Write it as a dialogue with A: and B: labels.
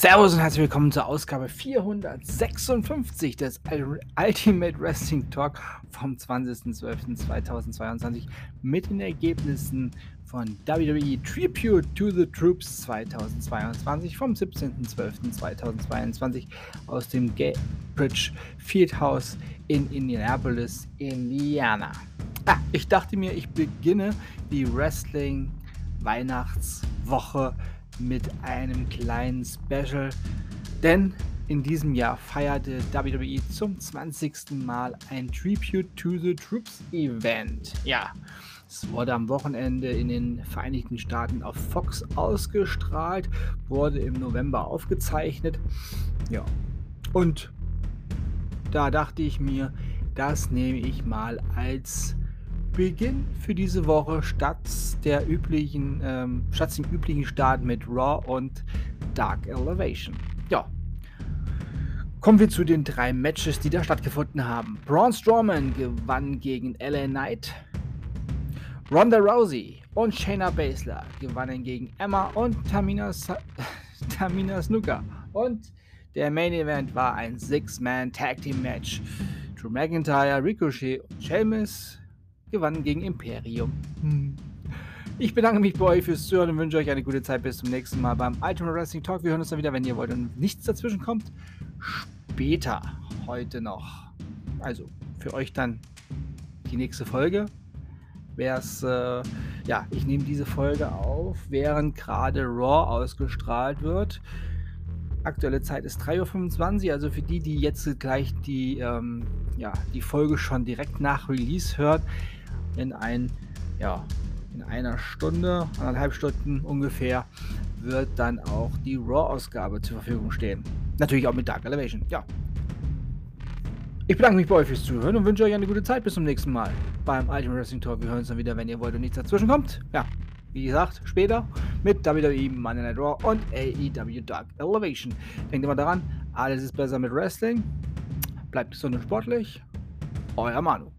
A: Servus und herzlich willkommen zur Ausgabe 456 des Ultimate Wrestling Talk vom 20.12.2022 mit den Ergebnissen von WWE Tribute to the Troops 2022 vom 17.12.2022 aus dem Gatebridge Fieldhouse in Indianapolis, Indiana. Ah, ich dachte mir, ich beginne die Wrestling Weihnachtswoche einem kleinen Special, denn in diesem Jahr feierte WWE zum 20. Mal ein Tribute to the Troops Event. Ja, es wurde am Wochenende in den Vereinigten Staaten auf Fox ausgestrahlt, wurde im November aufgezeichnet. Ja, und da dachte ich mir, das nehme ich mal als Beginn für diese Woche statt der üblichen, ähm, statt dem üblichen Start mit Raw und Dark Elevation. Ja. Kommen wir zu den drei Matches, die da stattgefunden haben. Braun Strowman gewann gegen LA Knight. Ronda Rousey und Shayna Baszler gewannen gegen Emma und Tamina, Sa Tamina Snuka. Und der Main Event war ein Six-Man Tag Team Match. Drew McIntyre, Ricochet und Sheamus gewannen gegen Imperium. Hm. Ich bedanke mich bei euch fürs Zuhören und wünsche euch eine gute Zeit. Bis zum nächsten Mal beim Ultimate Wrestling Talk. Wir hören uns dann wieder, wenn ihr wollt und nichts dazwischen kommt. Später, heute noch. Also für euch dann die nächste Folge. Wäre es, äh, ja, ich nehme diese Folge auf, während gerade Raw ausgestrahlt wird. Aktuelle Zeit ist 3.25 Uhr, also für die, die jetzt gleich die, ähm, ja, die Folge schon direkt nach Release hört, in ein, ja, in einer Stunde, anderthalb Stunden ungefähr, wird dann auch die Raw-Ausgabe zur Verfügung stehen. Natürlich auch mit Dark Elevation, ja. Ich bedanke mich bei euch fürs Zuhören und wünsche euch eine gute Zeit. Bis zum nächsten Mal beim Ultimate Wrestling Talk. Wir hören uns dann wieder, wenn ihr wollt und nichts dazwischen kommt. Ja, wie gesagt, später mit WWE Monday Night Raw und AEW Dark Elevation. Denkt immer daran, alles ist besser mit Wrestling. Bleibt gesund und sportlich. Euer Manu.